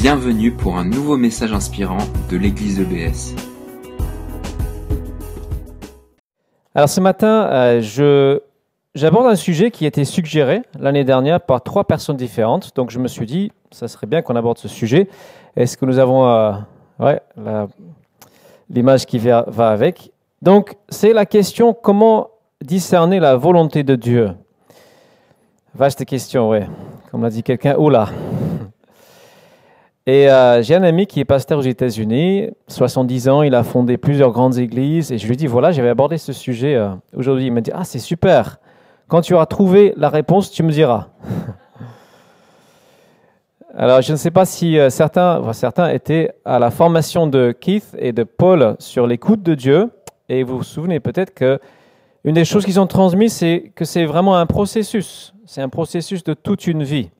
Bienvenue pour un nouveau message inspirant de l'église EBS. Alors ce matin, euh, j'aborde un sujet qui a été suggéré l'année dernière par trois personnes différentes. Donc je me suis dit, ça serait bien qu'on aborde ce sujet. Est-ce que nous avons euh, l'image qui va, avec? Donc c'est la question comment discerner la volonté de Dieu? Vaste question, ouais. Comme l'a dit quelqu'un, oula. Et euh, j'ai un ami qui est pasteur aux États-Unis, 70 ans, il a fondé plusieurs grandes églises. Et je lui dis, voilà, j'avais abordé ce sujet euh, aujourd'hui. Il m'a dit, ah, c'est super. Quand tu auras trouvé la réponse, tu me diras. Alors, je ne sais pas si euh, certains, certains étaient à la formation de Keith et de Paul sur l'écoute de Dieu. Et vous vous souvenez peut-être que une des choses qu'ils ont transmises, c'est que c'est vraiment un processus. C'est un processus de toute une vie.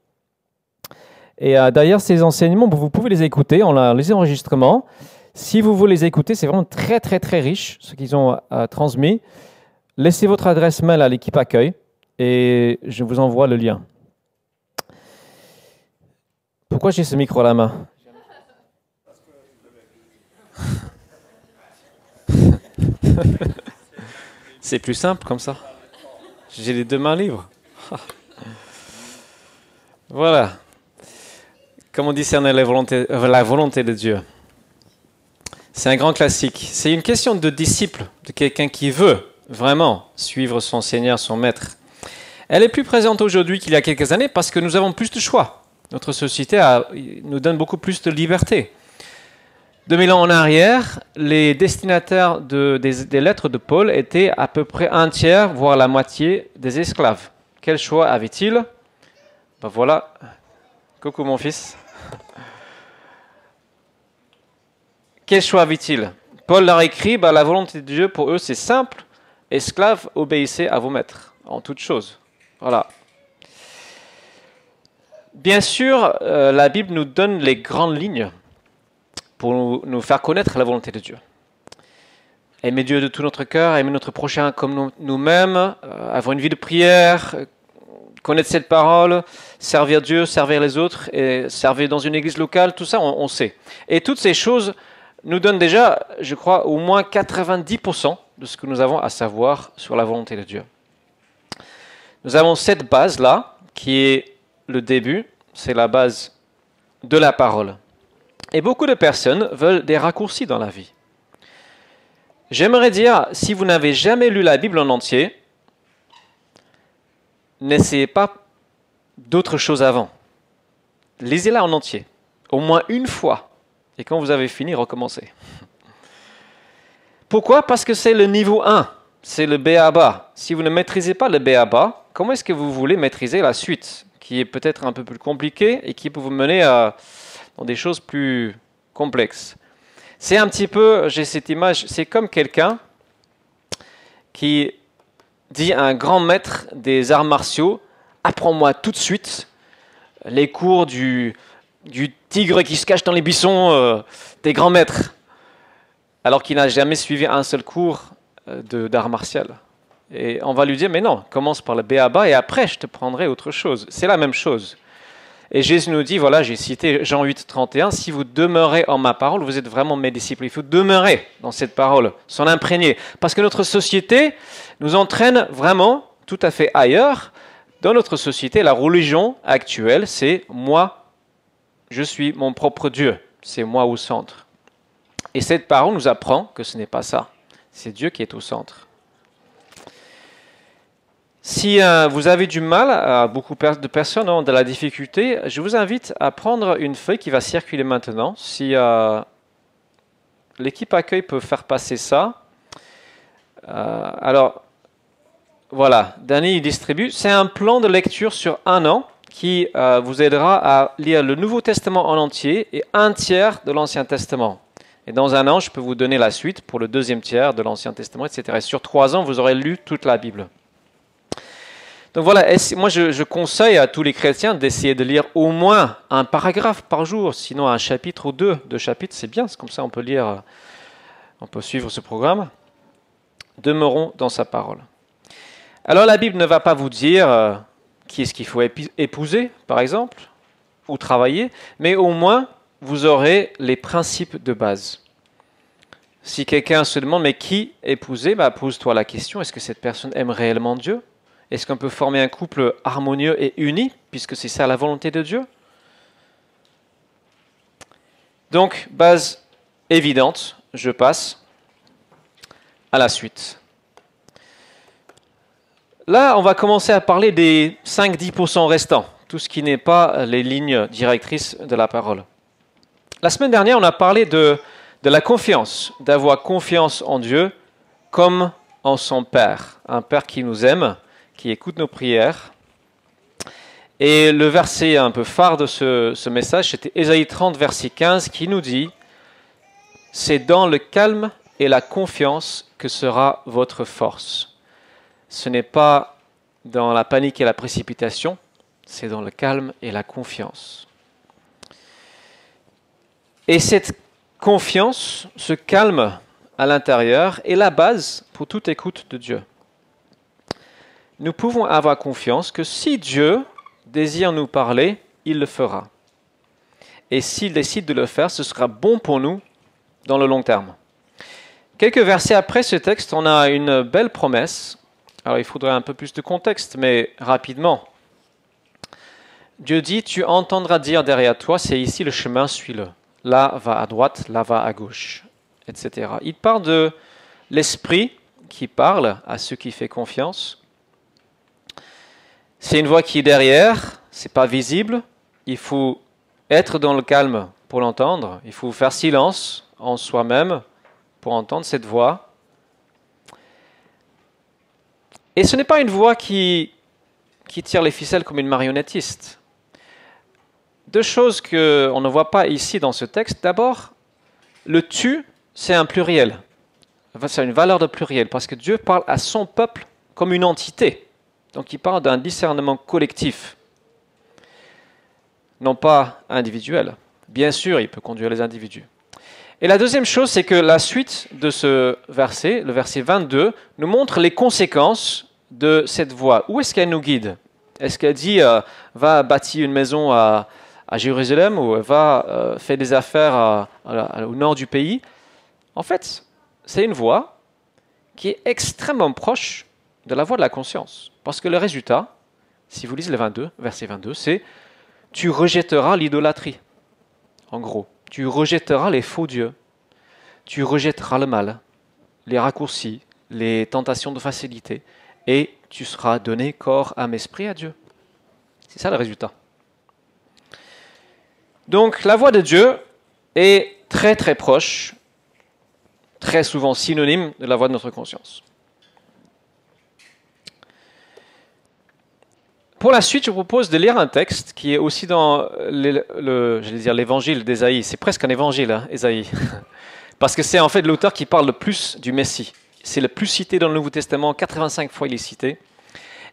Et euh, d'ailleurs, ces enseignements, vous pouvez les écouter, on a les enregistrements. Si vous voulez les écouter, c'est vraiment très, très, très riche ce qu'ils ont euh, transmis. Laissez votre adresse mail à l'équipe accueil et je vous envoie le lien. Pourquoi j'ai ce micro à la main? C'est plus simple comme ça. J'ai les deux mains libres. voilà. Comment discerner la volonté, la volonté de Dieu C'est un grand classique. C'est une question de disciple, de quelqu'un qui veut vraiment suivre son Seigneur, son Maître. Elle est plus présente aujourd'hui qu'il y a quelques années parce que nous avons plus de choix. Notre société nous donne beaucoup plus de liberté. 2000 ans en arrière, les destinataires de- des, des lettres de Paul étaient à peu près un tiers, voire la moitié des esclaves. Quel choix avait-il? Ben voilà. Coucou mon fils. Quel choix avait-il Paul leur écrit ben, La volonté de Dieu pour eux, c'est simple. Esclaves, obéissez à vos maîtres en toutes choses. Voilà. Bien sûr, euh, la Bible nous donne les grandes lignes pour nous, faire connaître la volonté de Dieu. Aimer Dieu de tout notre cœur, aimer notre prochain comme nous- nous-mêmes, euh, avoir une vie de prière, connaître cette parole, servir Dieu, servir les autres, et servir dans une église locale, tout ça, on, on sait. Et toutes ces choses nous donnent déjà, je crois, au moins 90% de ce que nous avons à savoir sur la volonté de Dieu. Nous avons cette base-là, qui est le début, c'est la base de la parole. Et beaucoup de personnes veulent des raccourcis dans la vie. J'aimerais dire, si vous n'avez jamais lu la Bible en entier, n'essayez pas d'autres choses avant. Lisez-la en entier, au moins une fois. Et quand vous avez fini, recommencez. Pourquoi? Parce que c'est le niveau 1, c'est le B.A.B.A. Si vous ne maîtrisez pas le B.A.B.A., comment est-ce que vous voulez maîtriser la suite, qui est peut-être un peu plus compliquée et qui peut vous mener à, dans des choses plus complexes? C'est un petit peu, j'ai cette image, c'est comme quelqu'un qui dit un grand maître des arts martiaux, apprends-moi tout de suite les cours du, du tigre qui se cache dans les buissons euh, des grands maîtres, alors qu'il n'a jamais suivi un seul cours euh, d'art martial. Et on va lui dire, mais non, commence par le B.A.B.A. et après je te prendrai autre chose. C'est la même chose. Et Jésus nous dit, voilà, j'ai cité Jean 8, 31, si vous demeurez en ma parole, vous êtes vraiment mes disciples. Il faut demeurer dans cette parole, s'en imprégner. Parce que notre société nous entraîne vraiment tout à fait ailleurs. Dans notre société, la religion actuelle, c'est moi, je suis mon propre Dieu. C'est moi au centre. Et cette parole nous apprend que ce n'est pas ça. C'est Dieu qui est au centre. Si euh, vous avez du mal, beaucoup de personnes ont de la difficulté, je vous invite à prendre une feuille qui va circuler maintenant. Si euh, l'équipe accueil peut faire passer ça. Euh, alors, voilà, Danny distribue. C'est un plan de lecture sur un an qui vous aidera à lire le Nouveau Testament en entier et un tiers de l'Ancien Testament. Et dans un an, je peux vous donner la suite pour le deuxième tiers de l'Ancien Testament, etc. Et sur trois ans, vous aurez lu toute la Bible. Donc voilà, moi je, conseille à tous les chrétiens d'essayer de lire au moins un paragraphe par jour, sinon un chapitre ou deux de chapitres, c'est bien, c'est comme ça on peut lire, on peut suivre ce programme. Demeurons dans sa parole. Alors la Bible ne va pas vous dire euh, qui est-ce qu'il faut épouser, par exemple, ou travailler, mais au moins vous aurez les principes de base. Si quelqu'un se demande, mais qui épouser? Bah, Pose-toi la question, est-ce que cette personne aime réellement Dieu? Est-ce qu'on peut former un couple harmonieux et uni, puisque c'est ça la volonté de Dieu? Donc, base évidente, je passe à la suite. Là, on va commencer à parler des 5-10% restants, tout ce qui n'est pas les lignes directrices de la parole. La semaine dernière, on a parlé de, de la confiance, d'avoir confiance en Dieu comme en son Père, un Père qui nous aime, qui écoute nos prières. Et le verset un peu phare de ce, message, c'était Ésaïe 30, verset 15, qui nous dit, C'est dans le calme et la confiance que sera votre force. Ce n'est pas dans la panique et la précipitation, c'est dans le calme et la confiance. Et cette confiance, ce calme à l'intérieur est la base pour toute écoute de Dieu. Nous pouvons avoir confiance que si Dieu désire nous parler, il le fera. Et s'il décide de le faire, ce sera bon pour nous dans le long terme. Quelques versets après ce texte, on a une belle promesse. Alors il faudrait un peu plus de contexte, mais rapidement. Dieu dit, tu entendras dire derrière toi, c'est ici le chemin, suis-le là va à droite, là va à gauche, etc. Il parle de l'esprit qui parle à ceux qui font confiance. C'est une voix qui est derrière, c'est pas visible. Il faut être dans le calme pour l'entendre. Il faut faire silence en soi-même pour entendre cette voix. Et ce n'est pas une voix qui, qui tire les ficelles comme une marionnettiste. Deux choses qu'on ne voit pas ici dans ce texte. D'abord, le tu, c'est un pluriel. c'est une valeur de pluriel, parce que Dieu parle à son peuple comme une entité. Donc il parle d'un discernement collectif, non pas individuel. Bien sûr, il peut conduire les individus. Et la deuxième chose, c'est que la suite de ce verset, le verset 22, nous montre les conséquences de cette voie. Où est-ce qu'elle nous guide? Est-ce qu'elle dit euh, va bâtir une maison à, Jérusalem ou va euh, faire des affaires au nord du pays. En fait, c'est une voie qui est extrêmement proche de la voie de la conscience. Parce que le résultat, si vous lisez le 22, verset 22, c'est tu rejetteras l'idolâtrie. En gros, tu rejetteras les faux dieux. Tu rejetteras le mal, les raccourcis, les tentations de facilité, et tu seras donné corps, âme, esprit à Dieu. C'est ça le résultat. Donc la voix de Dieu est très très proche, très souvent synonyme de la voix de notre conscience. Pour la suite, je vous propose de lire un texte qui est aussi dans l'évangile d'Ésaïe. C'est presque un évangile, hein, Ésaïe. Parce que c'est en fait l'auteur qui parle le plus du Messie. C'est le plus cité dans le Nouveau Testament, 85 fois il est cité.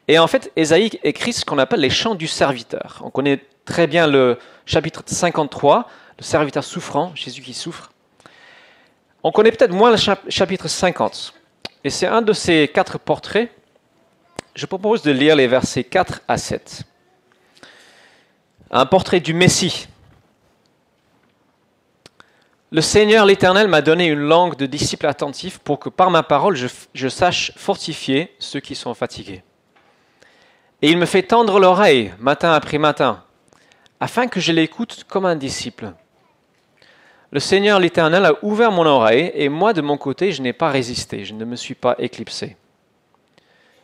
Et en fait, Ésaïe écrit ce qu'on appelle les chants du serviteur. On connaît très bien le chapitre 53, le serviteur souffrant, Jésus qui souffre. On connaît peut-être moins le chapitre 50. Et c'est un de ces quatre portraits. Je propose de lire les versets 4 à 7. Un portrait du Messie. Le Seigneur l'Éternel m'a donné une langue de disciple attentif pour que par ma parole je, je sache fortifier ceux qui sont fatigués. Et il me fait tendre l'oreille matin après matin afin que je l'écoute comme un disciple. Le Seigneur l'Éternel a ouvert mon oreille, et moi de mon côté, je n'ai pas résisté, je ne me suis pas éclipsé.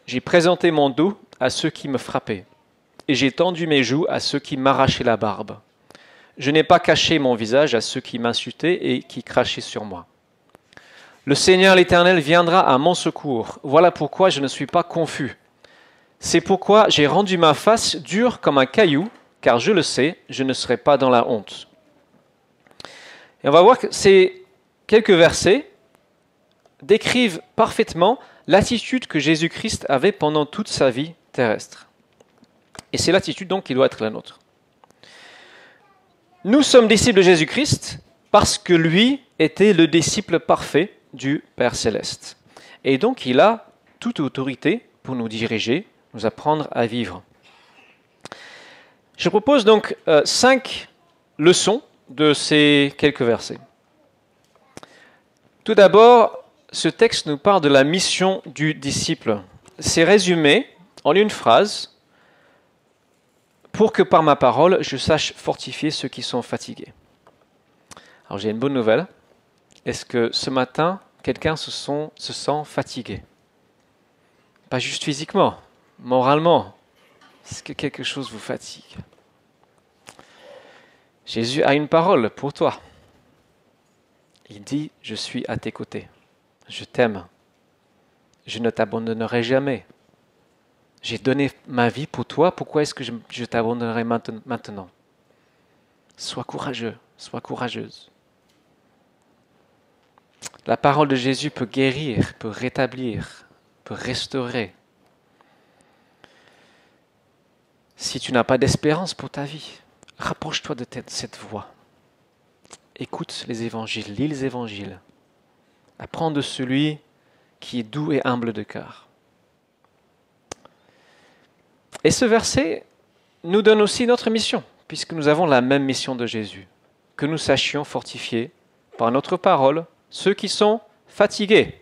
J'ai présenté mon dos à ceux qui me frappaient, et j'ai tendu mes joues à ceux qui m'arrachaient la barbe. Je n'ai pas caché mon visage à ceux qui m'insultaient et qui crachaient sur moi. Le Seigneur l'Éternel viendra à mon secours. Voilà pourquoi je ne suis pas confus. C'est pourquoi j'ai rendu ma face dure comme un caillou car je le sais, je ne serai pas dans la honte. Et on va voir que ces quelques versets décrivent parfaitement l'attitude que Jésus-Christ avait pendant toute sa vie terrestre. Et c'est l'attitude donc qui doit être la nôtre. Nous sommes disciples de Jésus-Christ parce que lui était le disciple parfait du Père céleste. Et donc il a toute autorité pour nous diriger, nous apprendre à vivre. Je propose donc euh, cinq leçons de ces quelques versets. Tout d'abord, ce texte nous parle de la mission du disciple. C'est résumé en une phrase pour que par ma parole je sache fortifier ceux qui sont fatigués. Alors j'ai une bonne nouvelle. Est-ce que ce matin, quelqu'un se, se sent fatigué? Pas juste physiquement, moralement. Est-ce que quelque chose vous fatigue? Jésus a une parole pour toi. Il dit, je suis à tes côtés. Je t'aime. Je ne t'abandonnerai jamais. J'ai donné ma vie pour toi, pourquoi est-ce que je, t'abandonnerai maintenant Sois courageux, sois courageuse. La parole de Jésus peut guérir, peut rétablir, peut restaurer. Si tu n'as pas d'espérance pour ta vie, rapproche-toi de cette voie. Écoute les évangiles, lis les évangiles. Apprends de celui qui est doux et humble de cœur. Et ce verset nous donne aussi notre mission, puisque nous avons la même mission de Jésus, que nous sachions fortifier par notre parole ceux qui sont fatigués,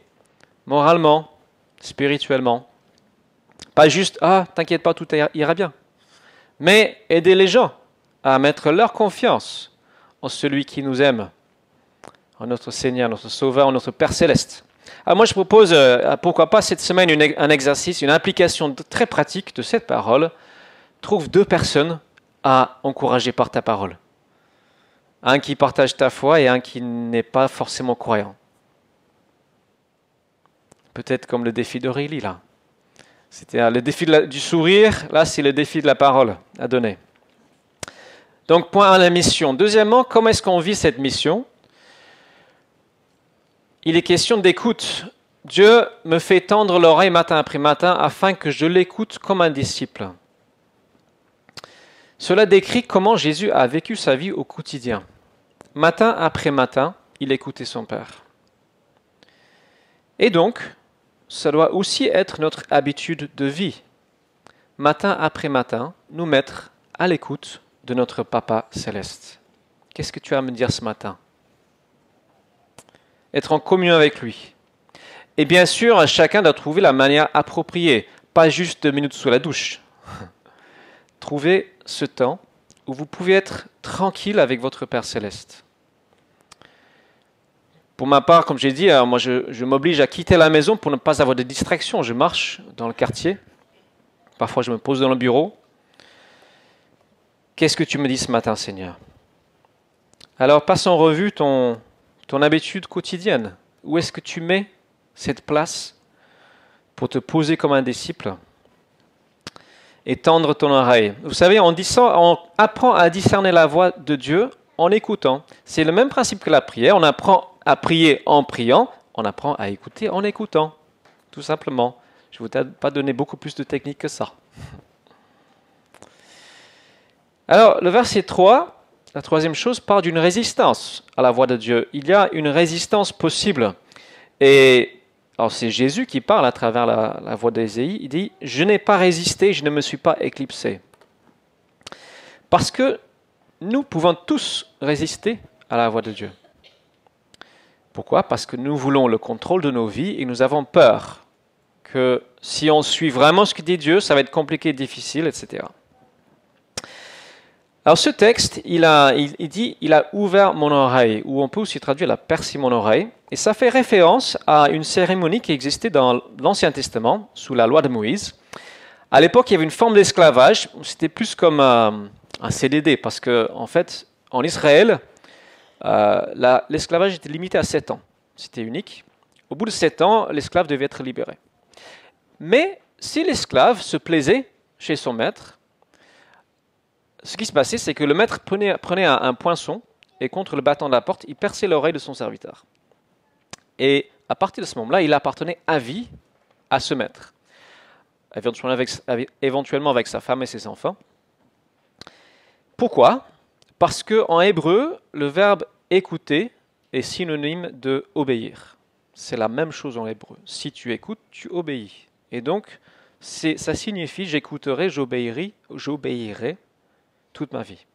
moralement, spirituellement. Pas juste, ah, t'inquiète pas, tout ira bien, mais aider les gens à mettre leur confiance en celui qui nous aime, en notre Seigneur, notre Sauveur, en notre Père céleste. Alors moi, je propose, euh, pourquoi pas, cette semaine, un exercice, une application très pratique de cette parole. Trouve deux personnes à encourager par ta parole. Un qui partage ta foi et un qui n'est pas forcément croyant. Peut-être comme le défi d'Aurélie, là. C'était le défi du sourire, là, c'est le défi de la parole à donner. Donc, point à la mission. Deuxièmement, comment est-ce qu'on vit cette mission? Il est question d'écoute. Dieu me fait tendre l'oreille matin après matin afin que je l'écoute comme un disciple. Cela décrit comment Jésus a vécu sa vie au quotidien. Matin après matin, il écoutait son Père. Et donc, ça doit aussi être notre habitude de vie. Matin après matin, nous mettre à l'écoute de notre Papa céleste. Qu'est-ce que tu as à me dire ce matin? Être en communion avec lui. Et bien sûr, chacun doit trouver la manière appropriée, pas juste deux minutes sous la douche. Trouvez ce temps où vous pouvez être tranquille avec votre Père céleste. Pour ma part, comme j'ai dit, moi je, je m'oblige à quitter la maison pour ne pas avoir de distractions. Je marche dans le quartier. Parfois, je me pose dans le bureau. Qu'est-ce que tu me dis ce matin, Seigneur? Alors, passe en revue ton, ton habitude quotidienne Où est-ce que tu mets cette place pour te poser comme un disciple et tendre ton oreille? Vous savez, on, on apprend à discerner la voix de Dieu en écoutant. C'est le même principe que la prière. On apprend à prier en priant, on apprend à écouter en écoutant, tout simplement. Je ne vous ai pas donné beaucoup plus de techniques que ça. Alors, le verset 3, la troisième chose part d'une résistance à la voix de Dieu. Il y a une résistance possible. Et alors c'est Jésus qui parle à travers la, voix d'Ésaïe. Il dit Je n'ai pas résisté, je ne me suis pas éclipsé. Parce que nous pouvons tous résister à la voix de Dieu. Pourquoi? Parce que nous voulons le contrôle de nos vies et nous avons peur que si on suit vraiment ce que dit Dieu, ça va être compliqué, difficile, etc. Alors ce texte, il, dit, il a ouvert mon oreille, ou on peut aussi traduire la percé mon oreille, et ça fait référence à une cérémonie qui existait dans l'Ancien Testament, sous la loi de Moïse. À l'époque, il y avait une forme d'esclavage, c'était plus comme un, CDD, parce que en fait, en Israël, euh, l'esclavage était limité à 7 ans, c'était unique. Au bout de 7 ans, l'esclave devait être libéré. Mais si l'esclave se plaisait chez son maître, ce qui se passait, c'est que le maître prenait, un, poinçon et contre le battant de la porte, il perçait l'oreille de son serviteur. Et à partir de ce moment-là, il appartenait à vie à ce maître, éventuellement avec, sa femme et ses enfants. Pourquoi? Parce qu'en hébreu, le verbe écouter est synonyme de obéir. C'est la même chose en hébreu. Si tu écoutes, tu obéis. Et donc, ça signifie j'écouterai, j'obéirai, j'obéirai toute ma vie.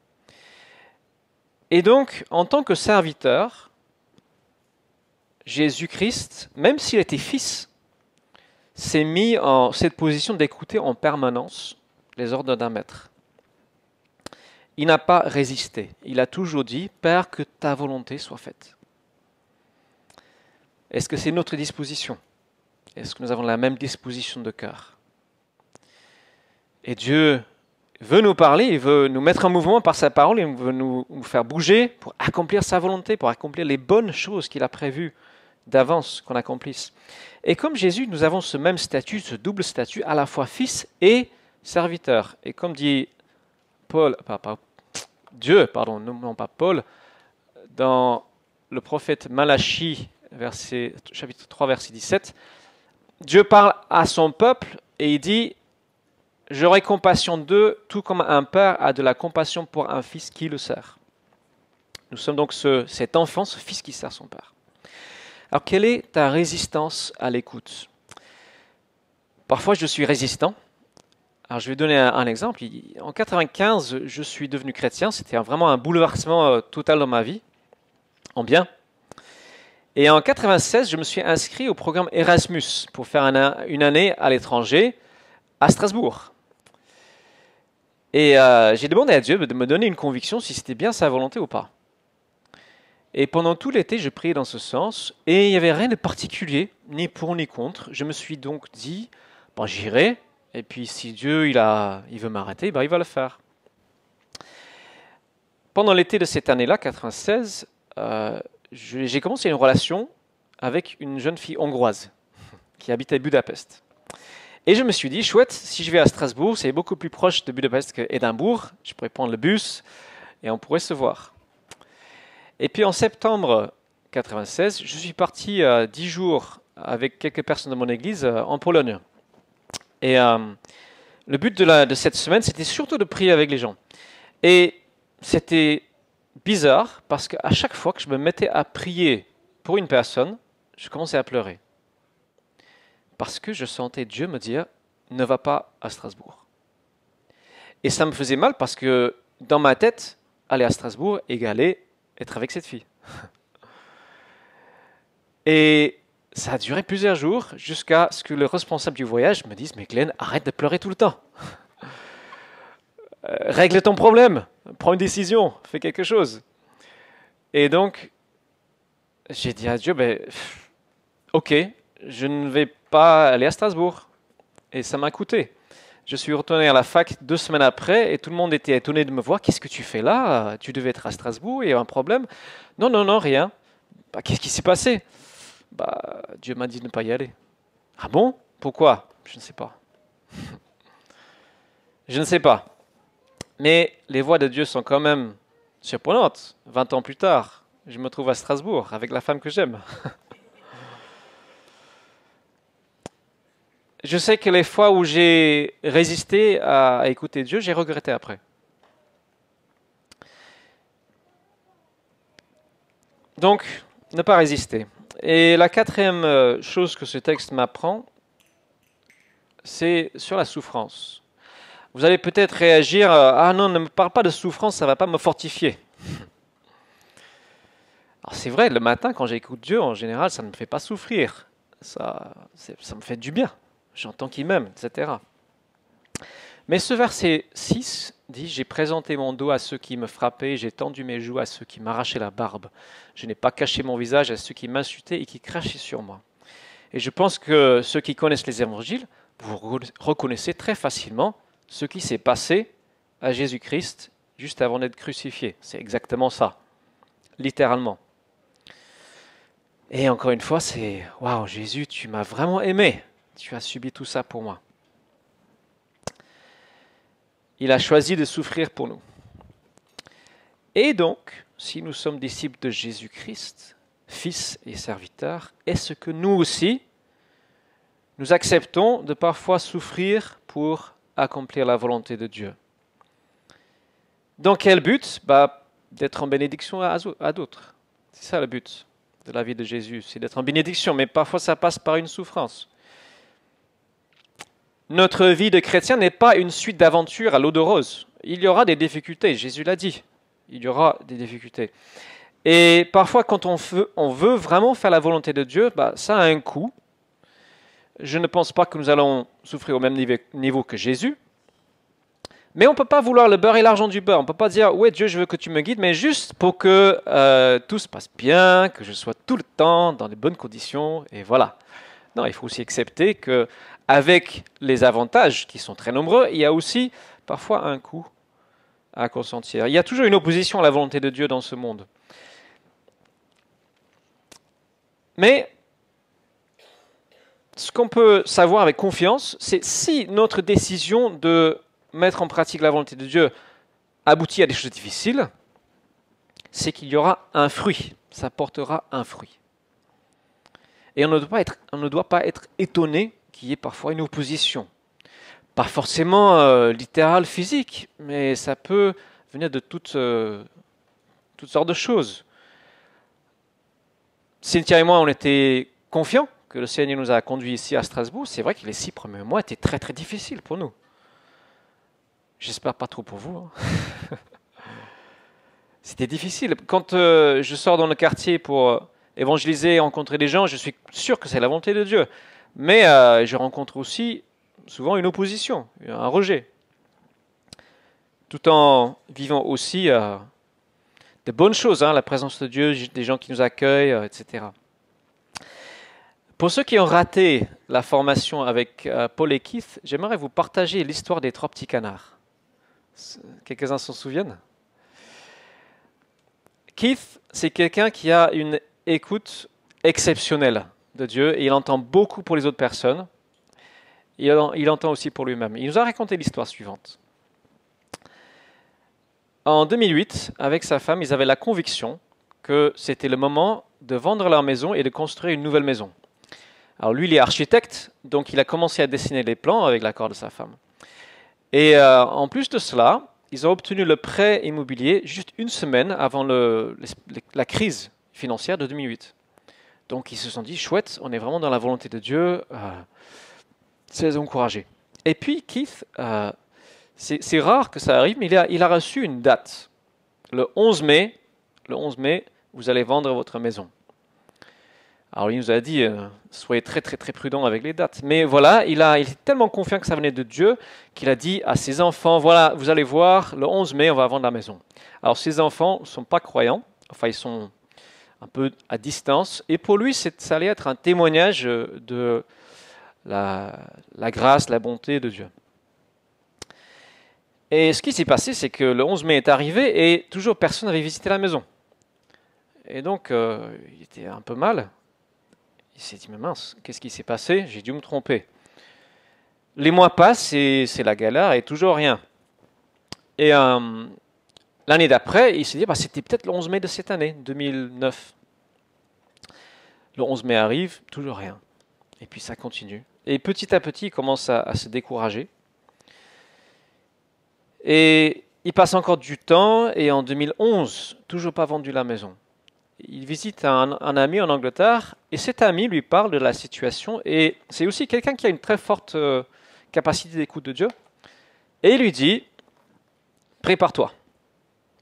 Et donc, en tant que serviteur, Jésus-Christ, même s'il était fils, s'est mis en cette position d'écouter en permanence les ordres d'un maître. Il n'a pas résisté. Il a toujours dit, Père, que ta volonté soit faite. Est-ce que c'est notre disposition? Est-ce que nous avons la même disposition de cœur? Et Dieu veut nous parler, il veut nous mettre en mouvement par sa parole, il veut nous, faire bouger pour accomplir sa volonté, pour accomplir les bonnes choses qu'il a prévues d'avance qu'on accomplisse. Et comme Jésus, nous avons ce même statut, ce double statut, à la fois fils et serviteur. Et comme dit Paul, Dieu, pardon, non pas Paul, dans le prophète Malachie, chapitre 3, verset 17, Dieu parle à son peuple et il dit J'aurai compassion d'eux, tout comme un père a de la compassion pour un fils qui le sert. Nous sommes donc ce, cet enfant, ce fils qui sert son père. Alors, quelle est ta résistance à l'écoute? Parfois, je suis résistant. Alors, je vais donner un, exemple. En 95, je suis devenu chrétien. C'était vraiment un bouleversement euh, total dans ma vie, en bien. Et en 96, je me suis inscrit au programme Erasmus pour faire une année à l'étranger, à Strasbourg. Et euh, j'ai demandé à Dieu de me donner une conviction si c'était bien sa volonté ou pas. Et pendant tout l'été, je priais dans ce sens, et il n'y avait rien de particulier, ni pour ni contre. Je me suis donc dit, bon, j'irai, et puis si Dieu il, a, il veut m'arrêter, ben, il va le faire. Pendant l'été de cette année-là, 96, euh, j'ai commencé une relation avec une jeune fille hongroise qui habitait Budapest. Et je me suis dit, chouette, si je vais à Strasbourg, c'est beaucoup plus proche de Budapest qu'Édimbourg, je pourrais prendre le bus et on pourrait se voir. Et puis en septembre 96, je suis parti euh, dix jours avec quelques personnes de mon église euh, en Pologne. Et euh, le but de, de cette semaine, c'était surtout de prier avec les gens. Et c'était bizarre parce qu'à chaque fois que je me mettais à prier pour une personne, je commençais à pleurer. Parce que je sentais Dieu me dire, ne va pas à Strasbourg. Et ça me faisait mal parce que dans ma tête, aller à Strasbourg égalait être avec cette fille. Et ça a duré plusieurs jours jusqu'à ce que le responsable du voyage me dise Mais Glenn, arrête de pleurer tout le temps. Euh, règle ton problème, prends une décision, fais quelque chose. Et donc, j'ai dit à Dieu ben, Ok, je ne vais pas aller à Strasbourg. Et ça m'a coûté. Je suis retourné à la fac deux semaines après et tout le monde était étonné de me voir. Qu'est-ce que tu fais là? Tu devais être à Strasbourg, il y a un problème Non, non, non, rien. Bah, Qu'est-ce qui s'est passé? Bah, Dieu m'a dit de ne pas y aller. Ah bon? Pourquoi? Je ne sais pas. Je ne sais pas. Mais les voix de Dieu sont quand même surprenantes. Vingt ans plus tard, je me trouve à Strasbourg avec la femme que j'aime. je sais que les fois où j'ai résisté à, écouter Dieu, j'ai regretté après. Donc, ne pas résister. Et la quatrième euh, chose que ce texte m'apprend, c'est sur la souffrance. Vous allez peut-être réagir, euh, ah non, ne me parle pas de souffrance, ça ne va pas me fortifier. Alors c'est vrai, le matin, quand j'écoute Dieu, en général, ça ne me fait pas souffrir. Ça, ça me fait du bien j'entends qu'il m'aime, etc. Mais ce verset 6 dit J'ai présenté mon dos à ceux qui me frappaient, j'ai tendu mes joues à ceux qui m'arrachaient la barbe. Je n'ai pas caché mon visage à ceux qui m'insultaient et qui crachaient sur moi. Et je pense que ceux qui connaissent les évangiles, vous reconnaissez très facilement ce qui s'est passé à Jésus-Christ juste avant d'être crucifié. C'est exactement ça, littéralement. Et encore une fois, c'est Waouh, Jésus, tu m'as vraiment aimé. Tu as subi tout ça pour moi. Il a choisi de souffrir pour nous. Et donc, si nous sommes disciples de Jésus-Christ, fils et serviteur, est-ce que nous aussi, nous acceptons de parfois souffrir pour accomplir la volonté de Dieu? Dans quel but? Bah, D'être en bénédiction à d'autres. C'est ça le but de la vie de Jésus, c'est d'être en bénédiction, mais parfois ça passe par une souffrance. Notre vie de chrétien n'est pas une suite d'aventures à l'eau de rose. Il y aura des difficultés, Jésus l'a dit. Il y aura des difficultés. Et parfois, quand on veut, vraiment faire la volonté de Dieu, bah, ça a un coût. Je ne pense pas que nous allons souffrir au même niveau que Jésus. Mais on ne peut pas vouloir le beurre et l'argent du beurre. On ne peut pas dire, ouais Dieu, je veux que tu me guides, mais juste pour que euh, tout se passe bien, que je sois tout le temps dans les bonnes conditions, et voilà. Non, il faut aussi accepter que avec les avantages qui sont très nombreux, il y a aussi parfois un coût à consentir. Il y a toujours une opposition à la volonté de Dieu dans ce monde. Mais ce qu'on peut savoir avec confiance, c'est si notre décision de mettre en pratique la volonté de Dieu aboutit à des choses difficiles, c'est qu'il y aura un fruit, ça portera un fruit. Et on ne doit pas être, on ne doit pas être étonné qu'il y ait parfois une opposition. Pas forcément euh, littérale, physique, mais ça peut venir de toutes, euh, toutes sortes de choses. Cynthia et moi, on était confiants que le Seigneur nous a conduits ici à Strasbourg. C'est vrai que les six premiers mois étaient très très difficiles pour nous. J'espère pas trop pour vous. Hein. C'était difficile. Quand euh, je sors dans le quartier pour évangéliser, rencontrer des gens, je suis sûr que c'est la volonté de Dieu. Mais euh, je rencontre aussi souvent une opposition, un rejet. Tout en vivant aussi euh, de bonnes choses, hein, la présence de Dieu, des gens qui nous accueillent, euh, etc. Pour ceux qui ont raté la formation avec Paul et Keith, j'aimerais vous partager l'histoire des trois petits canards. Quelques-uns s'en souviennent? Keith, c'est quelqu'un qui a une écoute exceptionnelle de Dieu et il entend beaucoup pour les autres personnes. Il, il entend aussi pour lui-même. Il nous a raconté l'histoire suivante. En 2008, avec sa femme, ils avaient la conviction que c'était le moment de vendre leur maison et de construire une nouvelle maison. Alors lui, il est architecte, donc il a commencé à dessiner les plans avec l'accord de sa femme. Et euh, en plus de cela, ils ont obtenu le prêt immobilier juste une semaine avant la crise financière de 2008. Donc ils se sont dit, chouette, on est vraiment dans la volonté de Dieu, euh, c'est les encourager. Et puis Keith, euh, c'est rare que ça arrive, mais il a, reçu une date. Le 11 mai, le 11 mai, vous allez vendre votre maison. Alors il nous a dit, euh, soyez très très très prudent avec les dates. Mais voilà, il, il est tellement confiant que ça venait de Dieu qu'il a dit à ses enfants, voilà, vous allez voir, le 11 mai, on va vendre la maison. Alors ses enfants ne sont pas croyants, enfin ils sont un peu à distance. Et pour lui, ça allait être un témoignage de la, grâce, la bonté de Dieu. Et ce qui s'est passé, c'est que le 11 mai est arrivé et toujours personne n'avait visité la maison. Et donc, euh, il était un peu mal. Il s'est dit, mais mince, qu'est-ce qui s'est passé? J'ai dû me tromper. Les mois passent et c'est la galère et toujours rien. Et euh, L'année d'après, il s'est dit, bah, c'était peut-être le 11 mai de cette année, 2009. Le 11 mai arrive, toujours rien. Et puis ça continue. Et petit à petit, il commence à, se décourager. Et il passe encore du temps, et en 2011, toujours pas vendu la maison. Il visite un, ami en Angleterre, et cet ami lui parle de la situation, et c'est aussi quelqu'un qui a une très forte euh, capacité d'écoute de Dieu. Et il lui dit, prépare-toi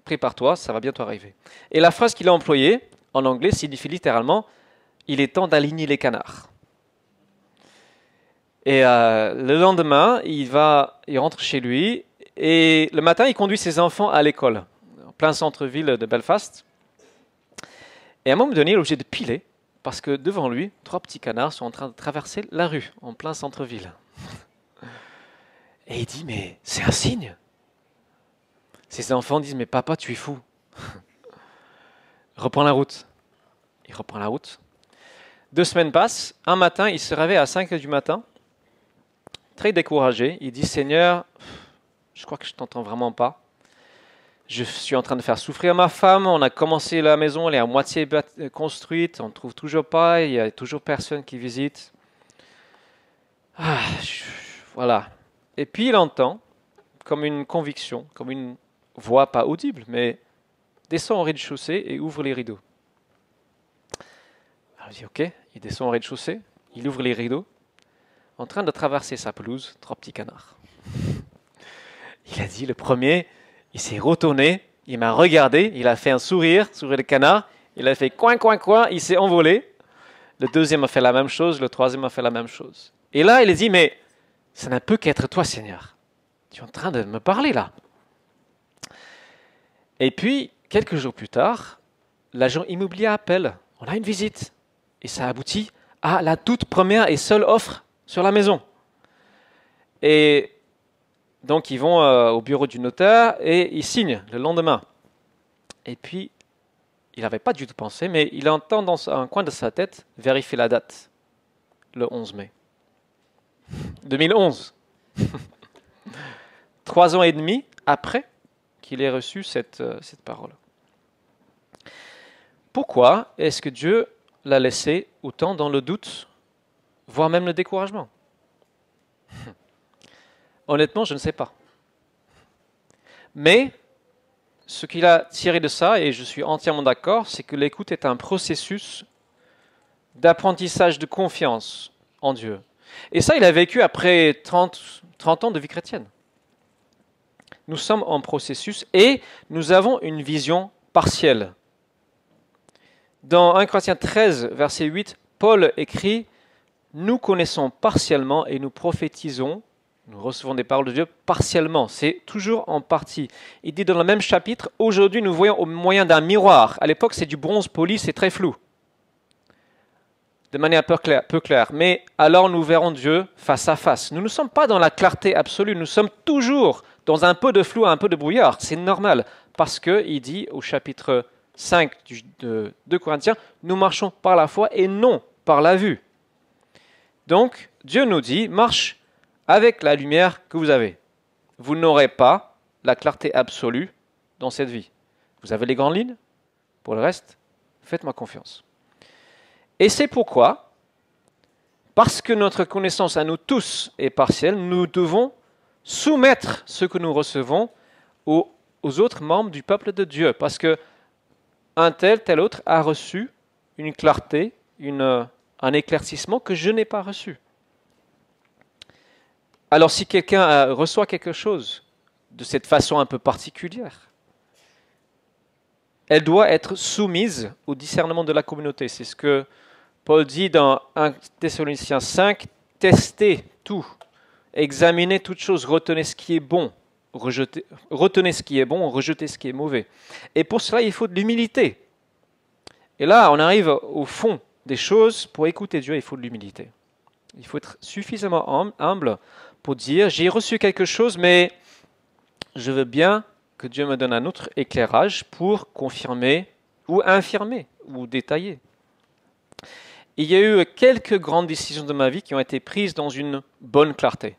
prépare-toi, ça va bientôt arriver. Et la phrase qu'il a employée en anglais signifie littéralement il est temps d'aligner les canards. Et euh, le lendemain, il va, il rentre chez lui et le matin, il conduit ses enfants à l'école, en plein centre-ville de Belfast. Et à un moment donné, il est obligé de piler parce que devant lui, trois petits canards sont en train de traverser la rue, en plein centre-ville. Et il dit, mais c'est un signe. Ses enfants disent Mais papa, tu es fou. reprends la route. Il reprend la route. Deux semaines passent. Un matin, il se réveille à 5 heures du matin, très découragé. Il dit Seigneur, je crois que je t'entends vraiment pas. Je suis en train de faire souffrir ma femme. On a commencé la maison, elle est à moitié construite. On ne trouve toujours pas. Il y a toujours personne qui visite. Ah, voilà. Et puis il entend, comme une conviction, comme une voix pas audible, mais descend au rez-de-chaussée et ouvre les rideaux. Alors il dit ok, il descend au rez-de-chaussée, il ouvre les rideaux, en train de traverser sa pelouse, trois petits canards. Il a dit, le premier, il s'est retourné, Il m'a regardé, il a fait un sourire, sourire de canard, il a fait coin, coin, coin, il s'est envolé. Le deuxième a fait la même chose, le troisième a fait la même chose. Et là, il a dit, mais ça ne peut qu'être toi, Seigneur. Tu es en train de me parler là. Et puis, quelques jours plus tard, l'agent immobilier appelle. On a une visite. Et ça aboutit à la toute première et seule offre sur la maison. Et donc, ils vont euh, au bureau du notaire et ils signent le lendemain. Et puis, il n'avait pas du tout pensé, mais il entend dans un coin de sa tête vérifier la date, le 11 mai. 2011. Trois ans et demi après qu'il ait reçu cette, euh, cette parole. Pourquoi est-ce que Dieu l'a laissé autant dans le doute, voire même le découragement? Honnêtement, je ne sais pas. Mais ce qu'il a tiré de ça, et je suis entièrement d'accord, c'est que l'écoute est un processus d'apprentissage de confiance en Dieu. Et ça, il a vécu après 30, 30 ans de vie chrétienne. Nous sommes en processus et nous avons une vision partielle. Dans 1 Corinthiens 13, verset 8, Paul écrit Nous connaissons partiellement et nous prophétisons nous recevons des paroles de Dieu partiellement, c'est toujours en partie. Il dit dans le même chapitre, aujourd'hui nous voyons au moyen d'un miroir. À l'époque c'est du bronze poli, c'est très flou. De manière peu claire, peu claire. Mais alors nous verrons Dieu face à face. Nous ne sommes pas dans la clarté absolue, nous sommes toujours dans un peu de flou, un peu de brouillard. C'est normal, parce qu'il dit au chapitre 5 de 2 Corinthiens, nous marchons par la foi et non par la vue. Donc Dieu nous dit, marche avec la lumière que vous avez. Vous n'aurez pas la clarté absolue dans cette vie. Vous avez les grandes lignes? Pour le reste, faites-moi confiance. Et c'est pourquoi, parce que notre connaissance à nous tous est partielle, nous devons soumettre ce que nous recevons aux, autres membres du peuple de Dieu. Parce que un tel, tel autre a reçu une clarté, une, un éclaircissement que je n'ai pas reçu. Alors si quelqu'un euh, reçoit quelque chose de cette façon un peu particulière, elle doit être soumise au discernement de la communauté. C'est ce que Paul dit dans 1 Thessaloniciens 5, testez tout, examinez toutes choses, retenez ce qui est bon, retenez ce qui est bon, rejetez ce qui est mauvais. Et pour cela, il faut de l'humilité. Et là, on arrive au fond des choses. Pour écouter Dieu, il faut de l'humilité. Il faut être suffisamment humble pour dire j'ai reçu quelque chose, mais je veux bien que Dieu me donne un autre éclairage pour confirmer ou infirmer ou détailler. Il y a eu quelques grandes décisions de ma vie qui ont été prises dans une bonne clarté.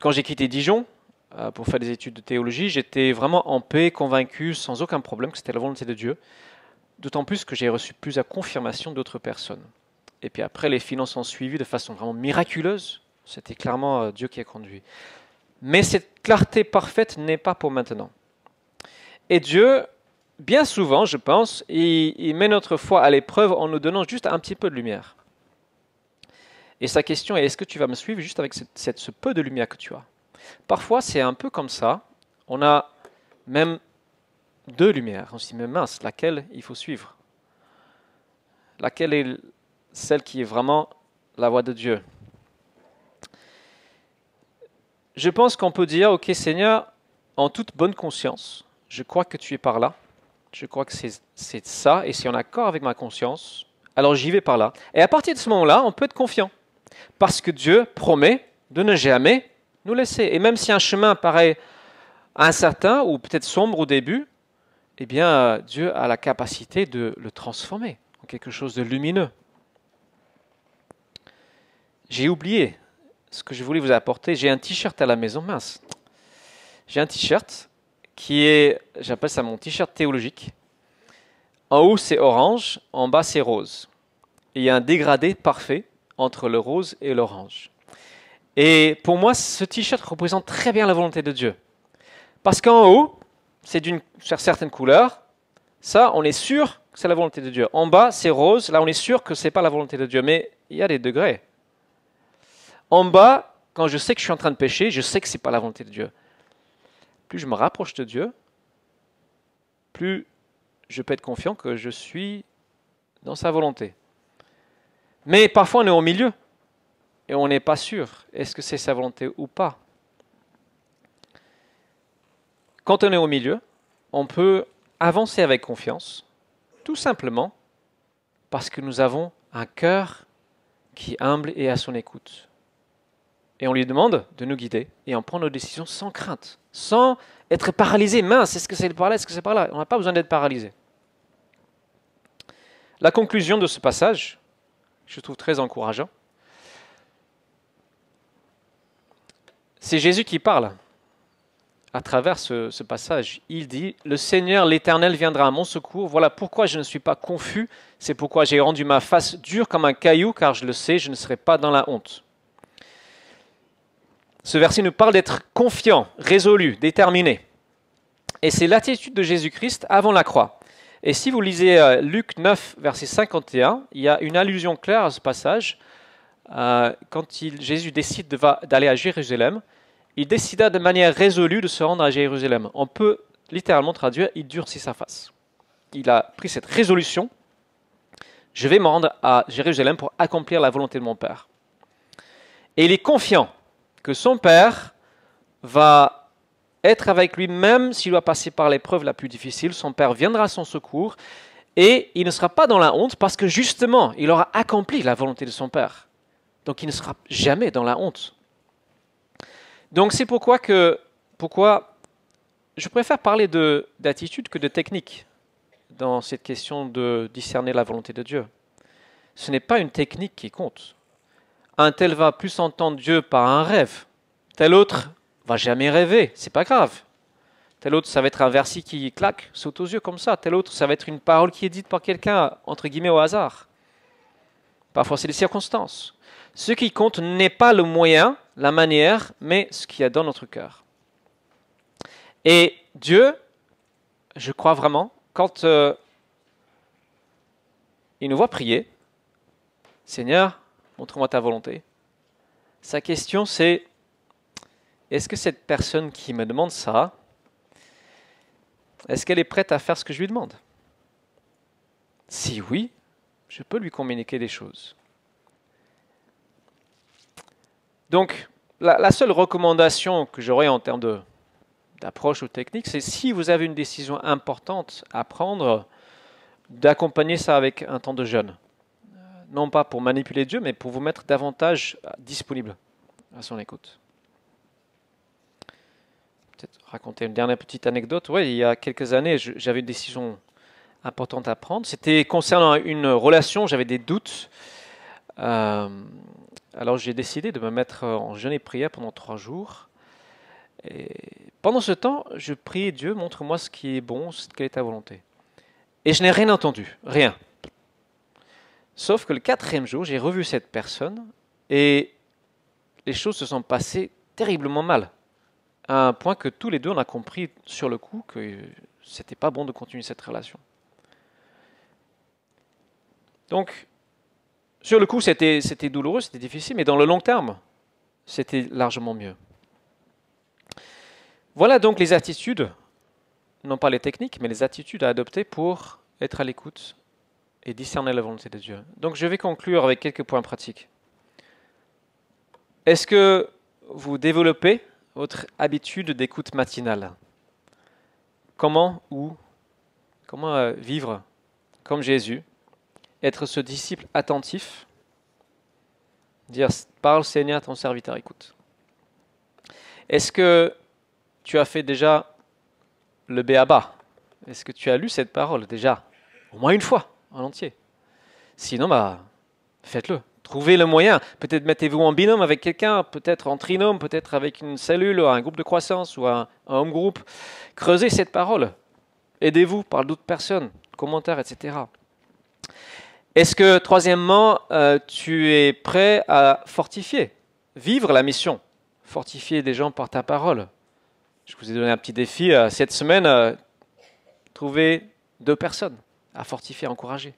Quand j'ai quitté Dijon euh, pour faire des études de théologie, j'étais vraiment en paix, convaincu, sans aucun problème que c'était la volonté de Dieu, d'autant plus que j'ai reçu plus à confirmation d'autres personnes. Et puis après, les finances ont suivi de façon vraiment miraculeuse. C'était clairement euh, Dieu qui a conduit. Mais cette clarté parfaite n'est pas pour maintenant. Et Dieu, bien souvent, je pense, il, met notre foi à l'épreuve en nous donnant juste un petit peu de lumière. Et sa question est, est-ce que tu vas me suivre juste avec ce peu de lumière que tu as? Parfois, c'est un peu comme ça. On a même deux lumières. On se dit, mais mince, laquelle il faut suivre? Laquelle est celle qui est vraiment la voix de Dieu? Je pense qu'on peut dire, ok Seigneur, en toute bonne conscience, je crois que tu es par là, je crois que c'est ça, et c'est en accord avec ma conscience, alors j'y vais par là. Et à partir de ce moment-là, on peut être confiant, parce que Dieu promet de ne jamais nous laisser. Et même si un chemin paraît incertain ou peut-être sombre au début, eh bien Dieu a la capacité de le transformer en quelque chose de lumineux. J'ai oublié ce que je voulais vous apporter. J'ai un t-shirt à la maison, mince. J'ai un t-shirt qui est, j'appelle ça mon t-shirt théologique. En haut, c'est orange, en bas, c'est rose. il y a un dégradé parfait entre le rose et l'orange. Et pour moi, ce t-shirt représente très bien la volonté de Dieu. Parce qu'en haut, c'est d'une certaine couleur. Ça, on est sûr que c'est la volonté de Dieu. En bas, c'est rose. Là, on est sûr que ce n'est pas la volonté de Dieu. Mais il y a des degrés. En bas, quand je sais que je suis en train de pécher, je sais que ce n'est pas la volonté de Dieu. plus je me rapproche de Dieu, plus je peux être confiant que je suis dans sa volonté. Mais parfois on est au milieu et on n'est pas sûr, est-ce que c'est sa volonté ou pas. Quand on est au milieu, on peut avancer avec confiance, tout simplement parce que nous avons un cœur qui est humble et à son écoute. Et on lui demande de nous guider et on prend nos décisions sans crainte, sans être paralysé. Mince, est-ce que c'est par là, est-ce que c'est par là? On n'a pas besoin d'être paralysé. La conclusion de ce passage, je trouve très encourageant, c'est Jésus qui parle à travers ce, passage. Il dit, le Seigneur l'Éternel viendra à mon secours. Voilà pourquoi je ne suis pas confus. C'est pourquoi j'ai rendu ma face dure comme un caillou, car je le sais, je ne serai pas dans la honte. Ce verset nous parle d'être confiant, résolu, déterminé. Et c'est l'attitude de Jésus-Christ avant la croix. Et si vous lisez euh, Luc 9, verset 51, il y a une allusion claire à ce passage. Euh, quand Jésus décide d'aller à Jérusalem, il décida de manière résolue de se rendre à Jérusalem. On peut littéralement traduire, il durcit sa face. Il a pris cette résolution, je vais me rendre à Jérusalem pour accomplir la volonté de mon Père. Et il est confiant que son Père va être avec lui même s'il doit passer par l'épreuve la plus difficile. Son Père viendra à son secours et il ne sera pas dans la honte parce que justement, il aura accompli la volonté de son Père. Donc il ne sera jamais dans la honte. Donc c'est pourquoi que pourquoi je préfère parler d'attitude que de technique dans cette question de discerner la volonté de Dieu. Ce n'est pas une technique qui compte. Un tel va plus entendre Dieu par un rêve. Tel autre va jamais rêver. C'est pas grave. Tel autre, ça va être un verset qui claque, saute aux yeux comme ça. Tel autre, ça va être une parole qui est dite par quelqu'un, entre guillemets, au hasard. Parfois, c'est les circonstances. Ce qui compte n'est pas le moyen, la manière, mais ce qu'il y a dans notre cœur. Et Dieu, je crois vraiment, quand euh, il nous voit prier, Seigneur, montre-moi ta volonté, sa question c'est, est-ce que cette personne qui me demande ça, est-ce qu'elle est prête à faire ce que je lui demande? Si oui, je peux lui communiquer des choses. Donc, la, seule recommandation que j'aurais en termes d'approche ou technique, c'est si vous avez une décision importante à prendre, d'accompagner ça avec un temps de jeûne. Non pas pour manipuler Dieu, mais pour vous mettre davantage disponible à son écoute. Peut-être raconter une dernière petite anecdote. Oui, il y a quelques années, j'avais une décision importante à prendre. C'était concernant une relation, j'avais des doutes. Euh, alors j'ai décidé de me mettre en jeûne et prière pendant trois jours. Pendant ce temps, je prie Dieu, montre-moi ce qui est bon, quelle est ta volonté. Et je n'ai rien entendu, rien. Sauf que le quatrième jour, j'ai revu cette personne et les choses se sont passées terriblement mal. À un point que tous les deux, on a compris sur le coup que c'était pas bon de continuer cette relation. Donc, sur le coup, c'était douloureux, c'était difficile, mais dans le long terme, c'était largement mieux. Voilà donc les attitudes, non pas les techniques, mais les attitudes à adopter pour être à l'écoute et discerner la volonté de Dieu. Donc je vais conclure avec quelques points pratiques. Est-ce que vous développez votre habitude d'écoute matinale? Comment ou comment euh, vivre comme Jésus? Être ce disciple attentif, dire parle Seigneur, ton serviteur écoute. Est-ce que tu as fait déjà le béaba? Est-ce que tu as lu cette parole déjà? Au moins une fois, en entier. Sinon, bah, faites-le. Trouvez le moyen. Peut-être mettez-vous en binôme avec quelqu'un, peut-être en trinôme, peut-être avec une cellule, ou un groupe de croissance ou un, home group. Creusez cette parole. Aidez-vous par d'autres personnes, commentaires, etc. Est-ce que, troisièmement, euh, tu es prêt à fortifier, vivre la mission, fortifier des gens par ta parole? Je vous ai donné un petit défi euh, cette semaine, euh, trouver deux personnes à fortifier, à encourager.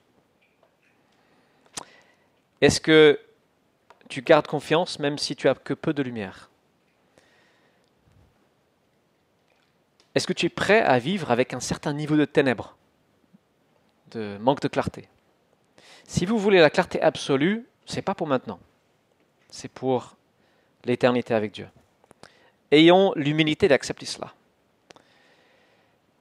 Est-ce que tu gardes confiance même si tu as que peu de lumière? Est-ce que tu es prêt à vivre avec un certain niveau de ténèbres, de manque de clarté? Si vous voulez la clarté absolue, c'est pas pour maintenant. C'est pour l'éternité avec Dieu. Ayons l'humilité d'accepter cela.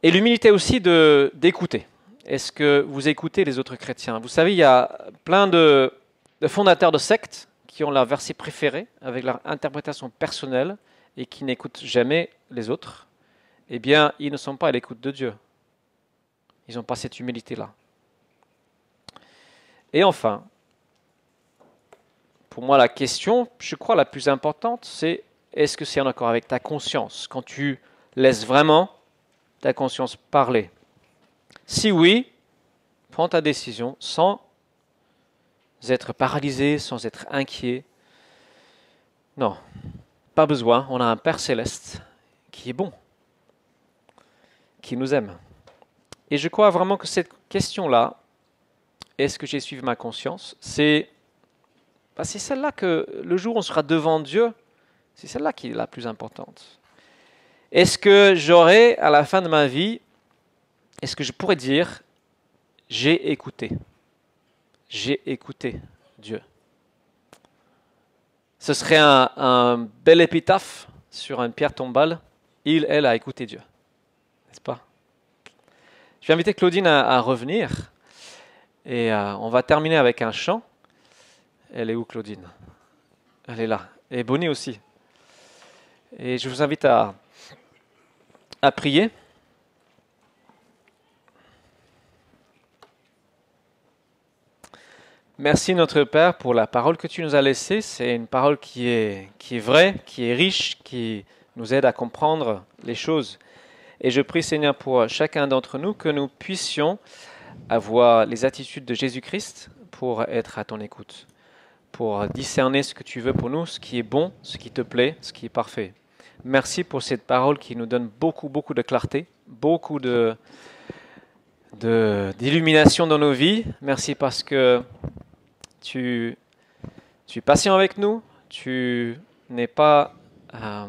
Et l'humilité aussi d'écouter. Est-ce que vous écoutez les autres chrétiens? Vous savez, il y a plein de, de fondateurs de sectes qui ont leur verset préféré avec leur interprétation personnelle et qui n'écoutent jamais les autres. Eh bien, ils ne sont pas à l'écoute de Dieu. Ils n'ont pas cette humilité-là. Et enfin, pour moi, la question, je crois, la plus importante, c'est est-ce que c'est en accord avec ta conscience quand tu laisses vraiment ta conscience parler? Si oui, prends ta décision sans être paralysé, sans être inquiet. Non, pas besoin. On a un Père céleste qui est bon, qui nous aime. Et je crois vraiment que cette question-là, est-ce que j'ai suivi ma conscience, c'est bah, celle-là que le jour où on sera devant Dieu, c'est celle-là qui est la plus importante. Est-ce que j'aurai, à la fin de ma vie, est-ce que je pourrais dire, j'ai écouté? J'ai écouté Dieu. Ce serait un, bel épitaphe sur une pierre tombale. Il, elle, a écouté Dieu. N'est-ce pas? Je vais inviter Claudine à, revenir. Et euh, on va terminer avec un chant. Elle est où, Claudine? Elle est là. Et Bonnie aussi. Et je vous invite à, à prier. Merci notre Père pour la parole que tu nous as laissée. C'est une parole qui est, qui est vraie, qui est riche, qui nous aide à comprendre les choses. Et je prie Seigneur pour chacun d'entre nous que nous puissions avoir les attitudes de Jésus-Christ pour être à ton écoute pour discerner ce que tu veux pour nous, ce qui est bon, ce qui te plaît, ce qui est parfait. Merci pour cette parole qui nous donne beaucoup, beaucoup de clarté, beaucoup de d'illumination dans nos vies. Merci parce que tu, es patient avec nous, tu n'es pas euh,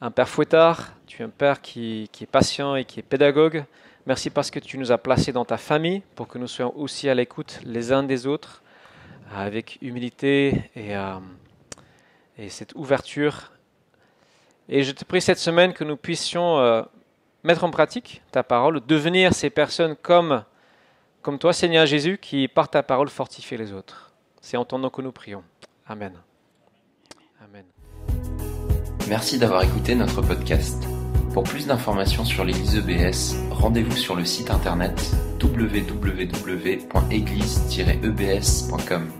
un père fouettard, tu es un père qui, est patient et qui est pédagogue. Merci parce que tu nous as placés dans ta famille pour que nous soyons aussi à l'écoute les uns des autres avec humilité et, euh, et, cette ouverture. Et je te prie cette semaine que nous puissions euh, mettre en pratique ta parole, devenir ces personnes comme, comme toi, Seigneur Jésus, qui par ta parole fortifient les autres. C'est en ton nom que nous prions. Amen. Amen. Merci d'avoir écouté notre podcast. Pour plus d'informations sur l'Église EBS, rendez-vous sur le site internet www.église-ebs.com.